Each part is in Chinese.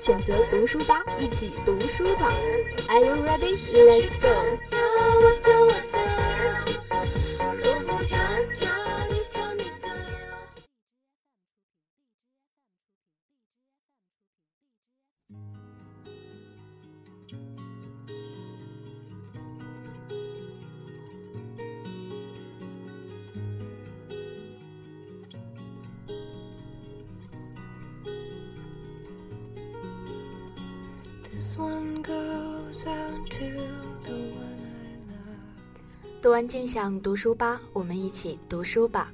选择读书吧，一起读书吧。Are you ready? Let's go. 读完静享读书吧，我们一起读书吧。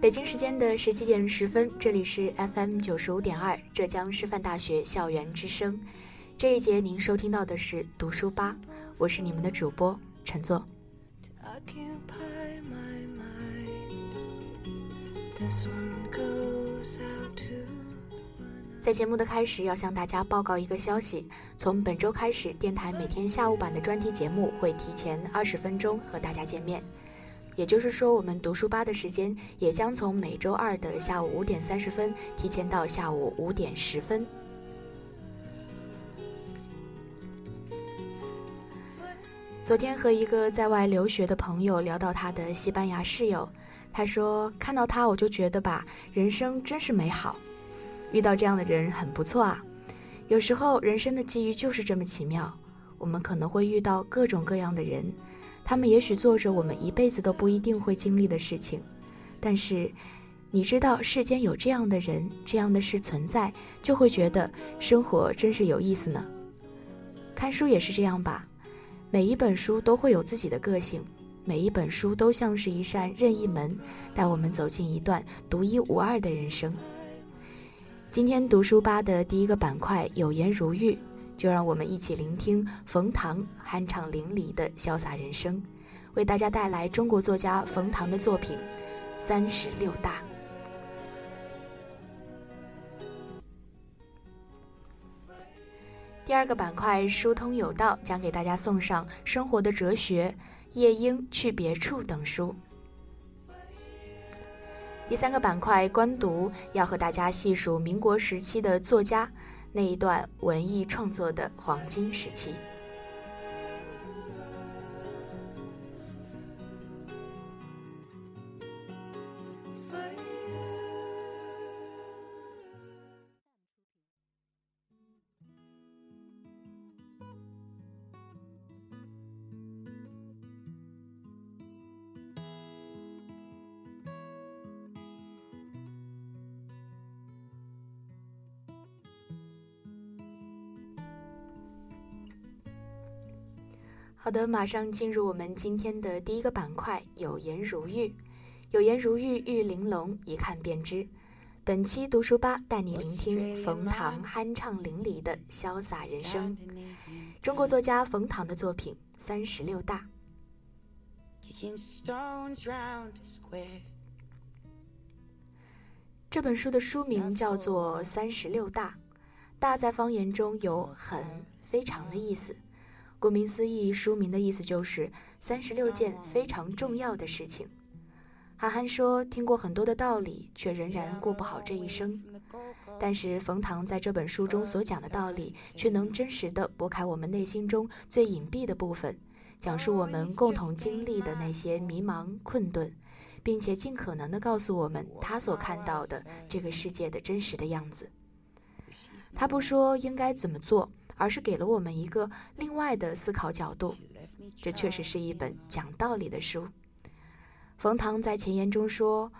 北京时间的十七点十分，这里是 FM 九十五点二浙江师范大学校园之声。这一节您收听到的是读书吧，我是你们的主播陈作。在节目的开始，要向大家报告一个消息：从本周开始，电台每天下午版的专题节目会提前二十分钟和大家见面。也就是说，我们读书吧的时间也将从每周二的下午五点三十分提前到下午五点十分。昨天和一个在外留学的朋友聊到他的西班牙室友，他说：“看到他，我就觉得吧，人生真是美好。”遇到这样的人很不错啊！有时候人生的际遇就是这么奇妙，我们可能会遇到各种各样的人，他们也许做着我们一辈子都不一定会经历的事情，但是你知道世间有这样的人、这样的事存在，就会觉得生活真是有意思呢。看书也是这样吧，每一本书都会有自己的个性，每一本书都像是一扇任意门，带我们走进一段独一无二的人生。今天读书吧的第一个板块有言如玉，就让我们一起聆听冯唐酣畅淋漓的潇洒人生，为大家带来中国作家冯唐的作品《三十六大》。第二个板块疏通有道，将给大家送上《生活的哲学》《夜莺去别处》等书。第三个板块官读，要和大家细数民国时期的作家那一段文艺创作的黄金时期。好的，马上进入我们今天的第一个板块“有颜如玉”。有颜如玉，玉玲珑，一看便知。本期读书吧带你聆听冯唐酣畅淋漓的潇洒人生。中国作家冯唐的作品《三十六大》。这本书的书名叫做《三十六大》，大在方言中有很、非常的意思。顾名思义，书名的意思就是三十六件非常重要的事情。韩寒说：“听过很多的道理，却仍然过不好这一生。”但是冯唐在这本书中所讲的道理，却能真实的拨开我们内心中最隐蔽的部分，讲述我们共同经历的那些迷茫困顿，并且尽可能的告诉我们他所看到的这个世界的真实的样子。他不说应该怎么做。而是给了我们一个另外的思考角度，这确实是一本讲道理的书。冯唐在前言中说：“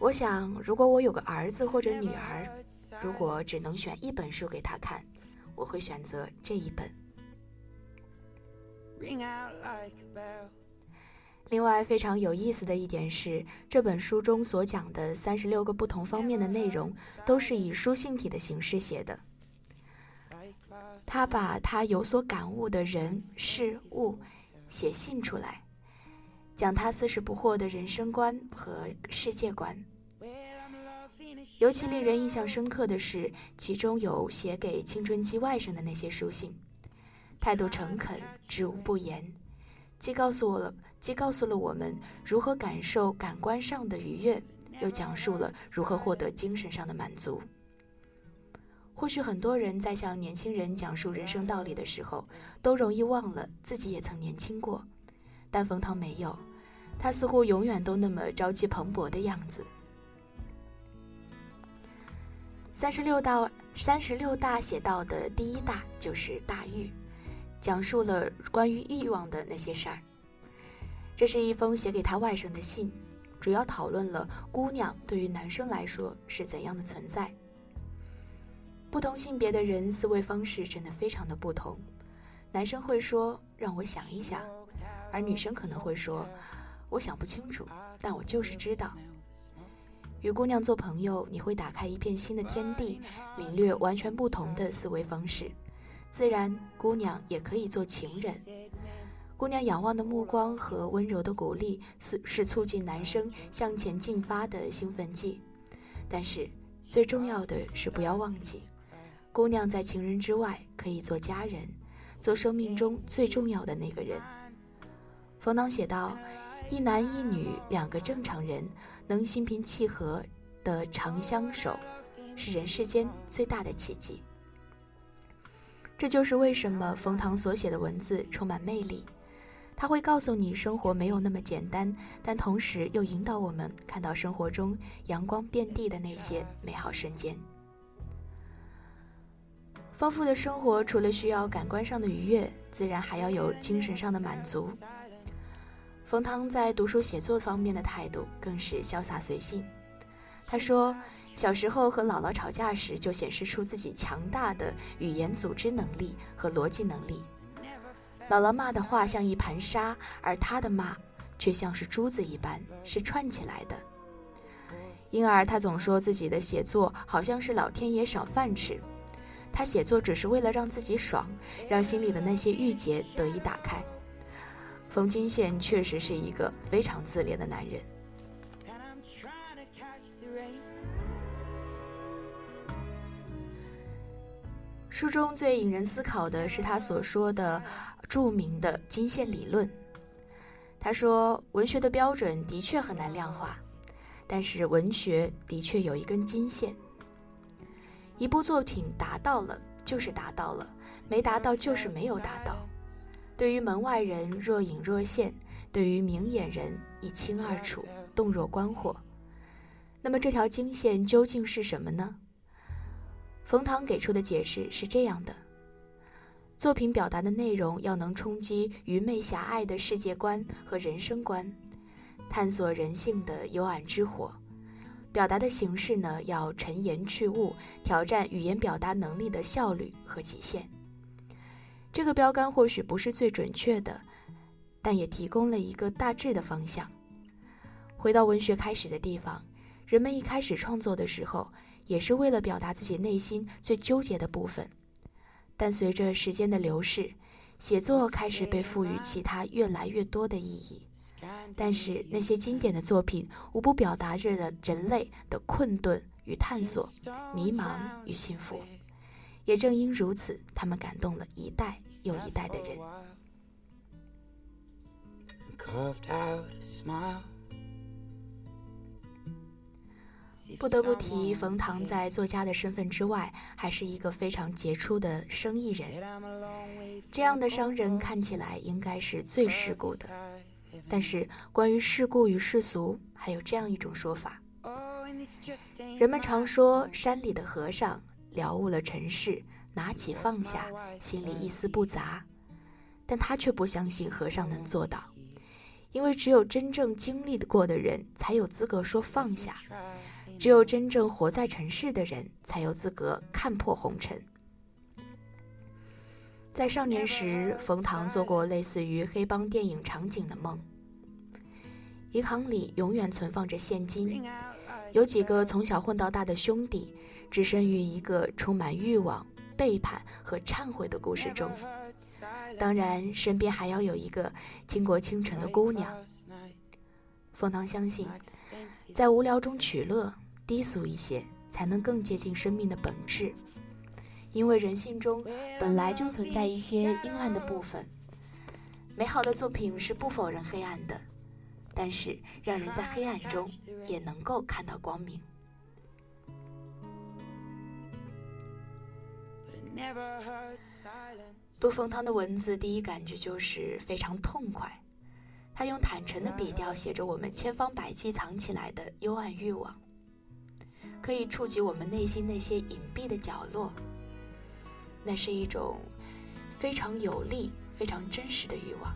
我想，如果我有个儿子或者女儿，如果只能选一本书给他看，我会选择这一本。”另外，非常有意思的一点是，这本书中所讲的三十六个不同方面的内容，都是以书信体的形式写的。他把他有所感悟的人事物写信出来，讲他四十不惑的人生观和世界观。尤其令人印象深刻的是，其中有写给青春期外甥的那些书信，态度诚恳，知无不言，既告诉我了，既告诉了我们如何感受感官上的愉悦，又讲述了如何获得精神上的满足。或许很多人在向年轻人讲述人生道理的时候，都容易忘了自己也曾年轻过，但冯唐没有，他似乎永远都那么朝气蓬勃的样子。三十六大，三十六大写到的第一大就是大欲，讲述了关于欲望的那些事儿。这是一封写给他外甥的信，主要讨论了姑娘对于男生来说是怎样的存在。不同性别的人思维方式真的非常的不同，男生会说让我想一想，而女生可能会说我想不清楚，但我就是知道。与姑娘做朋友，你会打开一片新的天地，领略完全不同的思维方式。自然，姑娘也可以做情人。姑娘仰望的目光和温柔的鼓励，是是促进男生向前进发的兴奋剂。但是，最重要的是不要忘记，姑娘在情人之外可以做家人，做生命中最重要的那个人。冯唐写道。一男一女两个正常人能心平气和的长相守，是人世间最大的奇迹。这就是为什么冯唐所写的文字充满魅力。他会告诉你生活没有那么简单，但同时又引导我们看到生活中阳光遍地的那些美好瞬间。丰富的生活除了需要感官上的愉悦，自然还要有精神上的满足。冯唐在读书写作方面的态度更是潇洒随性。他说，小时候和姥姥吵架时，就显示出自己强大的语言组织能力和逻辑能力。姥姥骂的话像一盘沙，而他的骂却像是珠子一般，是串起来的。因而他总说自己的写作好像是老天爷赏饭吃。他写作只是为了让自己爽，让心里的那些郁结得以打开。冯金宪确实是一个非常自恋的男人。书中最引人思考的是他所说的著名的金线理论。他说，文学的标准的确很难量化，但是文学的确有一根金线。一部作品达到了就是达到了，没达到就是没有达到。对于门外人若隐若现，对于明眼人一清二楚，洞若观火。那么这条经线究竟是什么呢？冯唐给出的解释是这样的：作品表达的内容要能冲击愚昧狭隘的世界观和人生观，探索人性的幽暗之火；表达的形式呢，要陈言去物，挑战语言表达能力的效率和极限。这个标杆或许不是最准确的，但也提供了一个大致的方向。回到文学开始的地方，人们一开始创作的时候，也是为了表达自己内心最纠结的部分。但随着时间的流逝，写作开始被赋予其他越来越多的意义。但是那些经典的作品，无不表达着人类的困顿与探索、迷茫与幸福。也正因如此，他们感动了一代又一代的人。不得不提，冯唐在作家的身份之外，还是一个非常杰出的生意人。这样的商人看起来应该是最世故的，但是关于世故与世俗，还有这样一种说法：人们常说山里的和尚。了悟了尘世，拿起放下，心里一丝不杂。但他却不相信和尚能做到，因为只有真正经历过的人才有资格说放下，只有真正活在尘世的人才有资格看破红尘。在少年时，冯唐做过类似于黑帮电影场景的梦：银行里永远存放着现金，有几个从小混到大的兄弟。置身于一个充满欲望、背叛和忏悔的故事中。当然，身边还要有一个倾国倾城的姑娘。冯唐相信，在无聊中取乐，低俗一些，才能更接近生命的本质。因为人性中本来就存在一些阴暗的部分，美好的作品是不否认黑暗的，但是让人在黑暗中也能够看到光明。杜凤汤的文字，第一感觉就是非常痛快。他用坦诚的笔调写着我们千方百计藏起来的幽暗欲望，可以触及我们内心那些隐蔽的角落。那是一种非常有力、非常真实的欲望。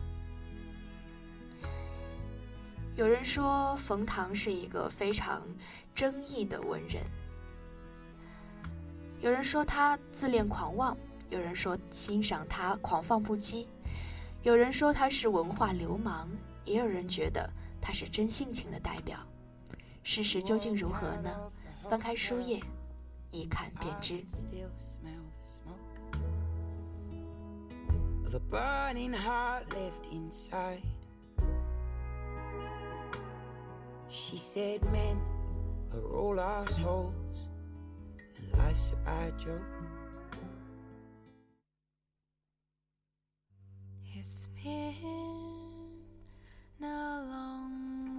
有人说冯唐是一个非常争议的文人，有人说他自恋狂妄，有人说欣赏他狂放不羁，有人说他是文化流氓，也有人觉得他是真性情的代表。事实究竟如何呢？翻开书页，一看便知。of a burning heart left inside. She said, Men are all assholes, and life's a bad joke. It's been a long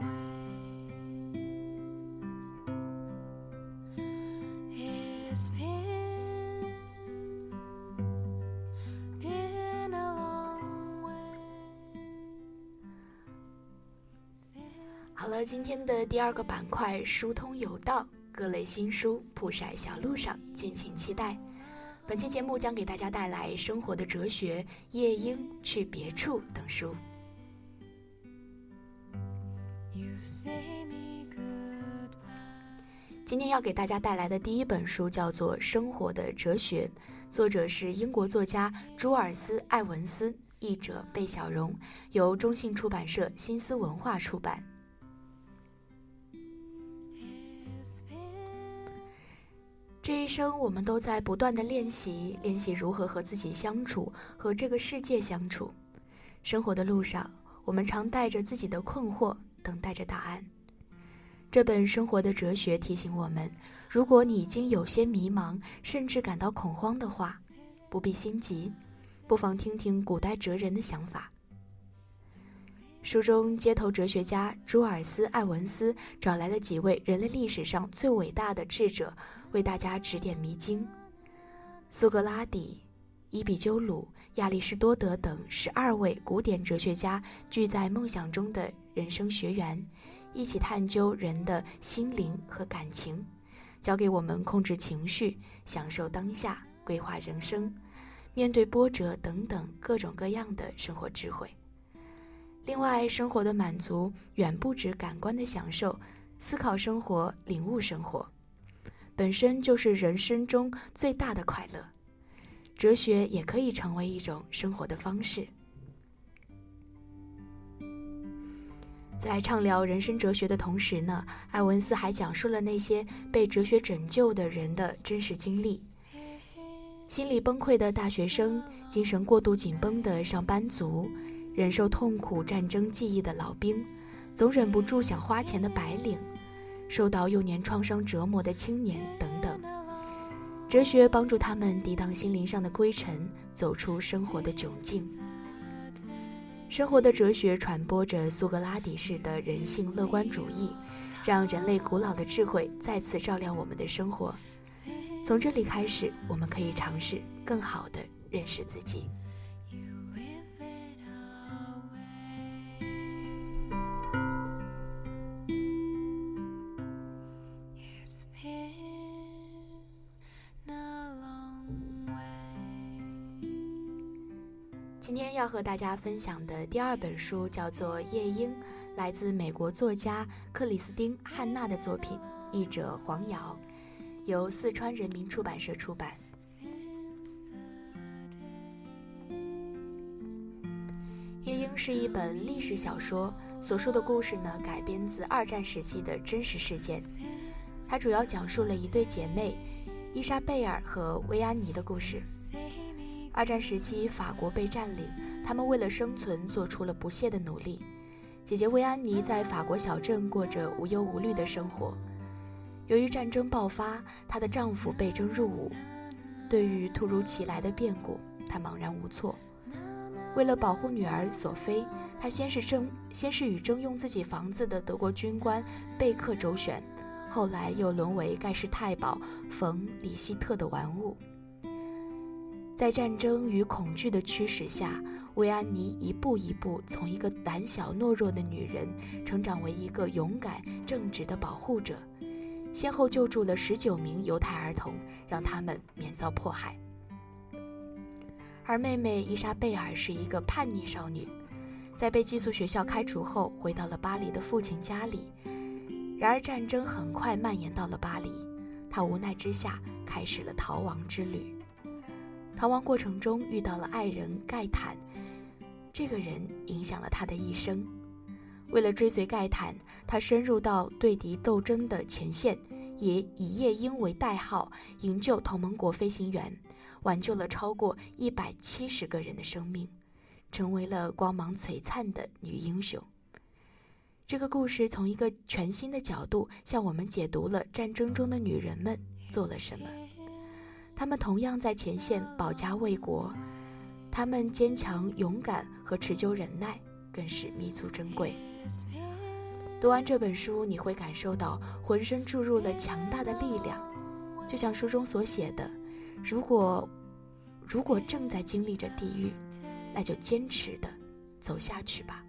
好了，今天的第二个板块“疏通有道”，各类新书铺晒小路上，敬请期待。本期节目将给大家带来《生活的哲学》《夜莺去别处》等书。今天要给大家带来的第一本书叫做《生活的哲学》，作者是英国作家朱尔斯·艾文斯，译者贝小荣，由中信出版社新思文化出版。这一生，我们都在不断的练习，练习如何和自己相处，和这个世界相处。生活的路上，我们常带着自己的困惑，等待着答案。这本《生活的哲学》提醒我们：如果你已经有些迷茫，甚至感到恐慌的话，不必心急，不妨听听古代哲人的想法。书中，街头哲学家朱尔斯·艾文斯找来了几位人类历史上最伟大的智者，为大家指点迷津。苏格拉底、伊比鸠鲁、亚里士多德等十二位古典哲学家聚在梦想中的人生学园，一起探究人的心灵和感情，教给我们控制情绪、享受当下、规划人生、面对波折等等各种各样的生活智慧。另外，生活的满足远不止感官的享受，思考生活、领悟生活，本身就是人生中最大的快乐。哲学也可以成为一种生活的方式。在畅聊人生哲学的同时呢，艾文斯还讲述了那些被哲学拯救的人的真实经历：心理崩溃的大学生，精神过度紧绷的上班族。忍受痛苦战争记忆的老兵，总忍不住想花钱的白领，受到幼年创伤折磨的青年等等，哲学帮助他们抵挡心灵上的灰尘，走出生活的窘境。生活的哲学传播着苏格拉底式的人性乐观主义，让人类古老的智慧再次照亮我们的生活。从这里开始，我们可以尝试更好的认识自己。要和大家分享的第二本书叫做《夜莺》，来自美国作家克里斯汀·汉娜的作品，译者黄瑶，由四川人民出版社出版。《夜莺》是一本历史小说，所述的故事呢改编自二战时期的真实事件。它主要讲述了一对姐妹伊莎贝尔和薇安妮的故事。二战时期，法国被占领，他们为了生存做出了不懈的努力。姐姐薇安妮在法国小镇过着无忧无虑的生活。由于战争爆发，她的丈夫被征入伍，对于突如其来的变故，她茫然无措。为了保护女儿索菲，她先是征，先是与征用自己房子的德国军官贝克周旋，后来又沦为盖世太保冯里希特的玩物。在战争与恐惧的驱使下，薇安妮一步一步从一个胆小懦弱的女人，成长为一个勇敢正直的保护者，先后救助了十九名犹太儿童，让他们免遭迫害。而妹妹伊莎贝尔是一个叛逆少女，在被寄宿学校开除后，回到了巴黎的父亲家里。然而战争很快蔓延到了巴黎，她无奈之下开始了逃亡之旅。逃亡过程中遇到了爱人盖坦，这个人影响了她的一生。为了追随盖坦，她深入到对敌斗争的前线，也以夜莺为代号营救同盟国飞行员。挽救了超过一百七十个人的生命，成为了光芒璀璨的女英雄。这个故事从一个全新的角度向我们解读了战争中的女人们做了什么。她们同样在前线保家卫国，他们坚强、勇敢和持久忍耐更是弥足珍贵。读完这本书，你会感受到浑身注入了强大的力量，就像书中所写的。如果，如果正在经历着地狱，那就坚持的走下去吧。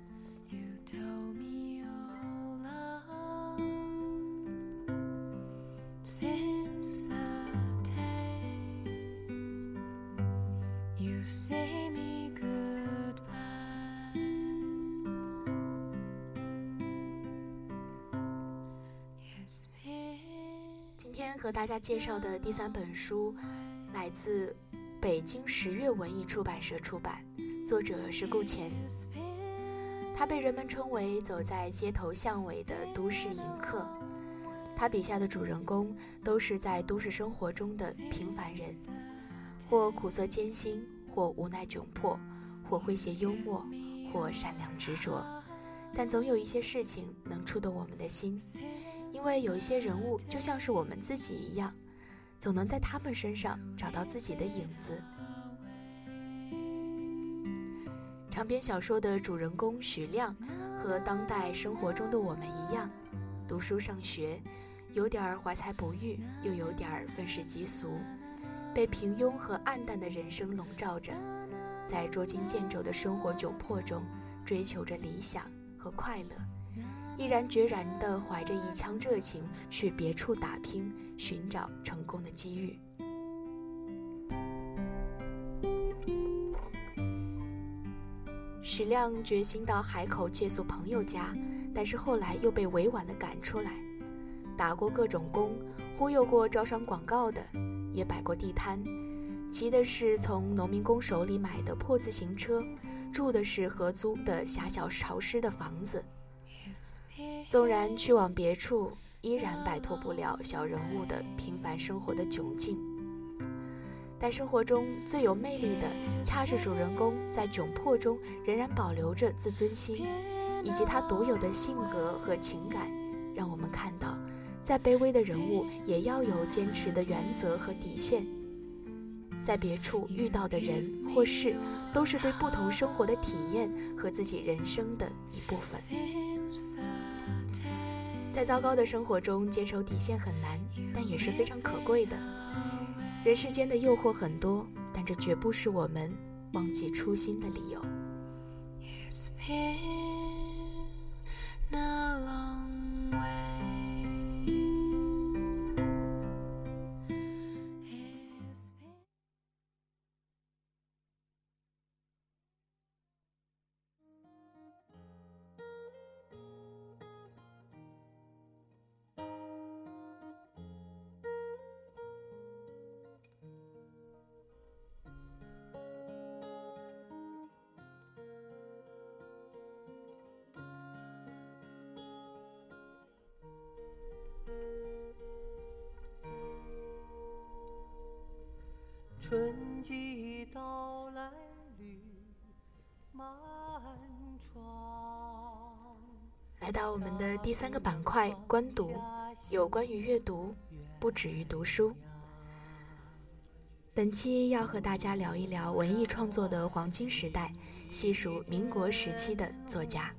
和大家介绍的第三本书。来自北京十月文艺出版社出版，作者是顾前。他被人们称为走在街头巷尾的都市隐客。他笔下的主人公都是在都市生活中的平凡人，或苦涩艰辛，或无奈窘迫，或诙谐幽默，或善良执着。但总有一些事情能触动我们的心，因为有一些人物就像是我们自己一样。总能在他们身上找到自己的影子。长篇小说的主人公许亮，和当代生活中的我们一样，读书上学，有点怀才不遇，又有点愤世嫉俗，被平庸和暗淡的人生笼罩着，在捉襟见肘的生活窘迫中，追求着理想和快乐。毅然决然地怀着一腔热情去别处打拼，寻找成功的机遇。许亮决心到海口借宿朋友家，但是后来又被委婉地赶出来。打过各种工，忽悠过招商广告的，也摆过地摊，骑的是从农民工手里买的破自行车，住的是合租的狭小潮湿的房子。纵然去往别处，依然摆脱不了小人物的平凡生活的窘境。但生活中最有魅力的，恰是主人公在窘迫中仍然保留着自尊心，以及他独有的性格和情感，让我们看到，再卑微的人物也要有坚持的原则和底线。在别处遇到的人或事，都是对不同生活的体验和自己人生的一部分。在糟糕的生活中坚守底线很难，但也是非常可贵的。人世间的诱惑很多，但这绝不是我们忘记初心的理由。春季到来绿满窗。来到我们的第三个板块——观读，有关于阅读，不止于读书。本期要和大家聊一聊文艺创作的黄金时代，细数民国时期的作家。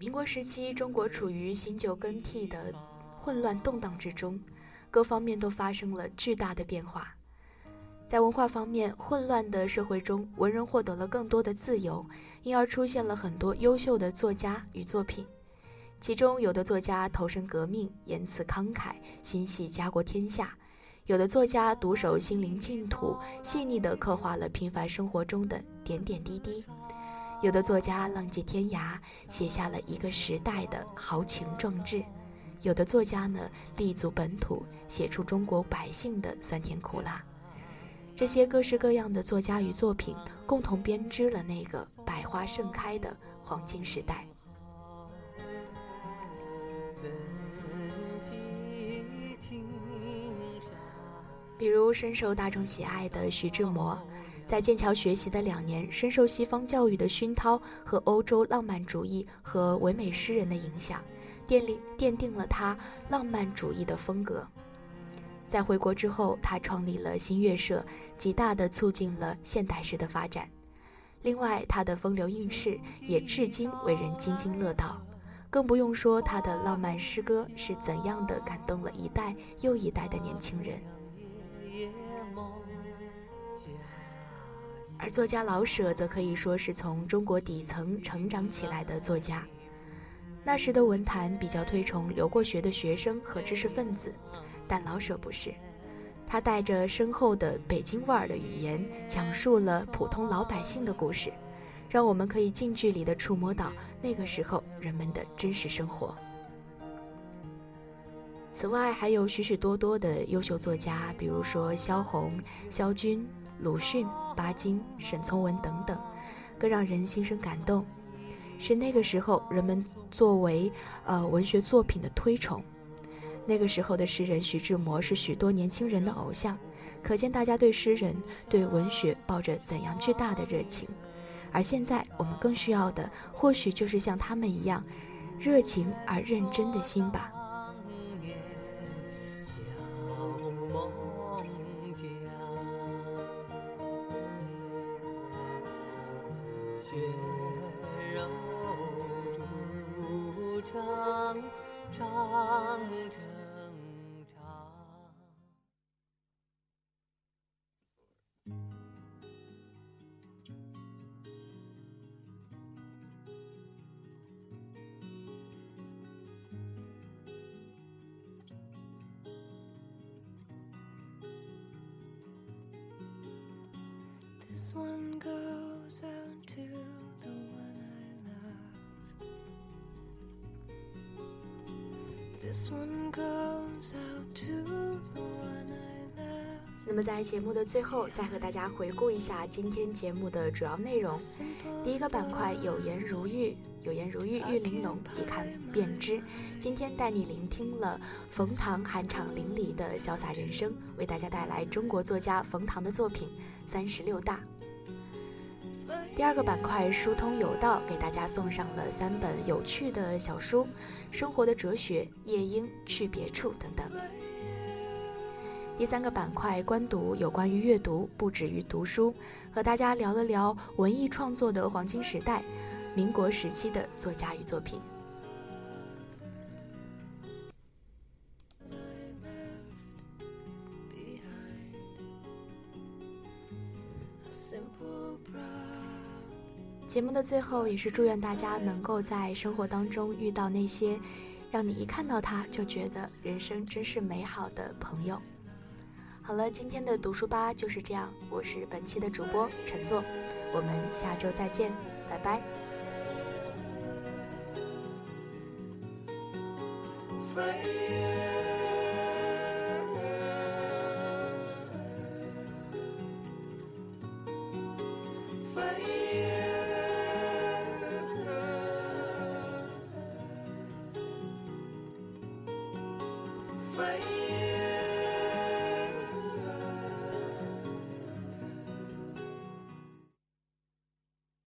民国时期，中国处于新旧更替的混乱动荡之中，各方面都发生了巨大的变化。在文化方面，混乱的社会中，文人获得了更多的自由，因而出现了很多优秀的作家与作品。其中，有的作家投身革命，言辞慷慨，心系家国天下；有的作家独守心灵净土，细腻地刻画了平凡生活中的点点滴滴。有的作家浪迹天涯，写下了一个时代的豪情壮志；有的作家呢，立足本土，写出中国百姓的酸甜苦辣。这些各式各样的作家与作品，共同编织了那个百花盛开的黄金时代。比如深受大众喜爱的徐志摩。在剑桥学习的两年，深受西方教育的熏陶和欧洲浪漫主义和唯美诗人的影响，奠定奠定了他浪漫主义的风格。在回国之后，他创立了新月社，极大地促进了现代诗的发展。另外，他的风流韵事也至今为人津津乐道，更不用说他的浪漫诗歌是怎样的感动了一代又一代的年轻人。而作家老舍则可以说是从中国底层成长起来的作家。那时的文坛比较推崇留过学的学生和知识分子，但老舍不是。他带着深厚的北京味儿的语言，讲述了普通老百姓的故事，让我们可以近距离地触摸到那个时候人们的真实生活。此外，还有许许多多的优秀作家，比如说萧红、萧军。鲁迅、巴金、沈从文等等，更让人心生感动，是那个时候人们作为呃文学作品的推崇。那个时候的诗人徐志摩是许多年轻人的偶像，可见大家对诗人、对文学抱着怎样巨大的热情。而现在我们更需要的，或许就是像他们一样，热情而认真的心吧。This one goes out to the one I love. This one goes out to the one I love. 那么在节目的最后，再和大家回顾一下今天节目的主要内容。第一个板块有颜如玉。有颜如玉，玉玲珑，一看便知。今天带你聆听了冯唐酣畅淋漓的潇洒人生，为大家带来中国作家冯唐的作品《三十六大》。第二个板块疏通有道，给大家送上了三本有趣的小书，《生活的哲学》《夜莺》《去别处》等等。第三个板块观读，有关于阅读，不止于读书，和大家聊了聊文艺创作的黄金时代。民国时期的作家与作品。节目的最后，也是祝愿大家能够在生活当中遇到那些让你一看到他就觉得人生真是美好的朋友。好了，今天的读书吧就是这样，我是本期的主播陈作，我们下周再见，拜拜。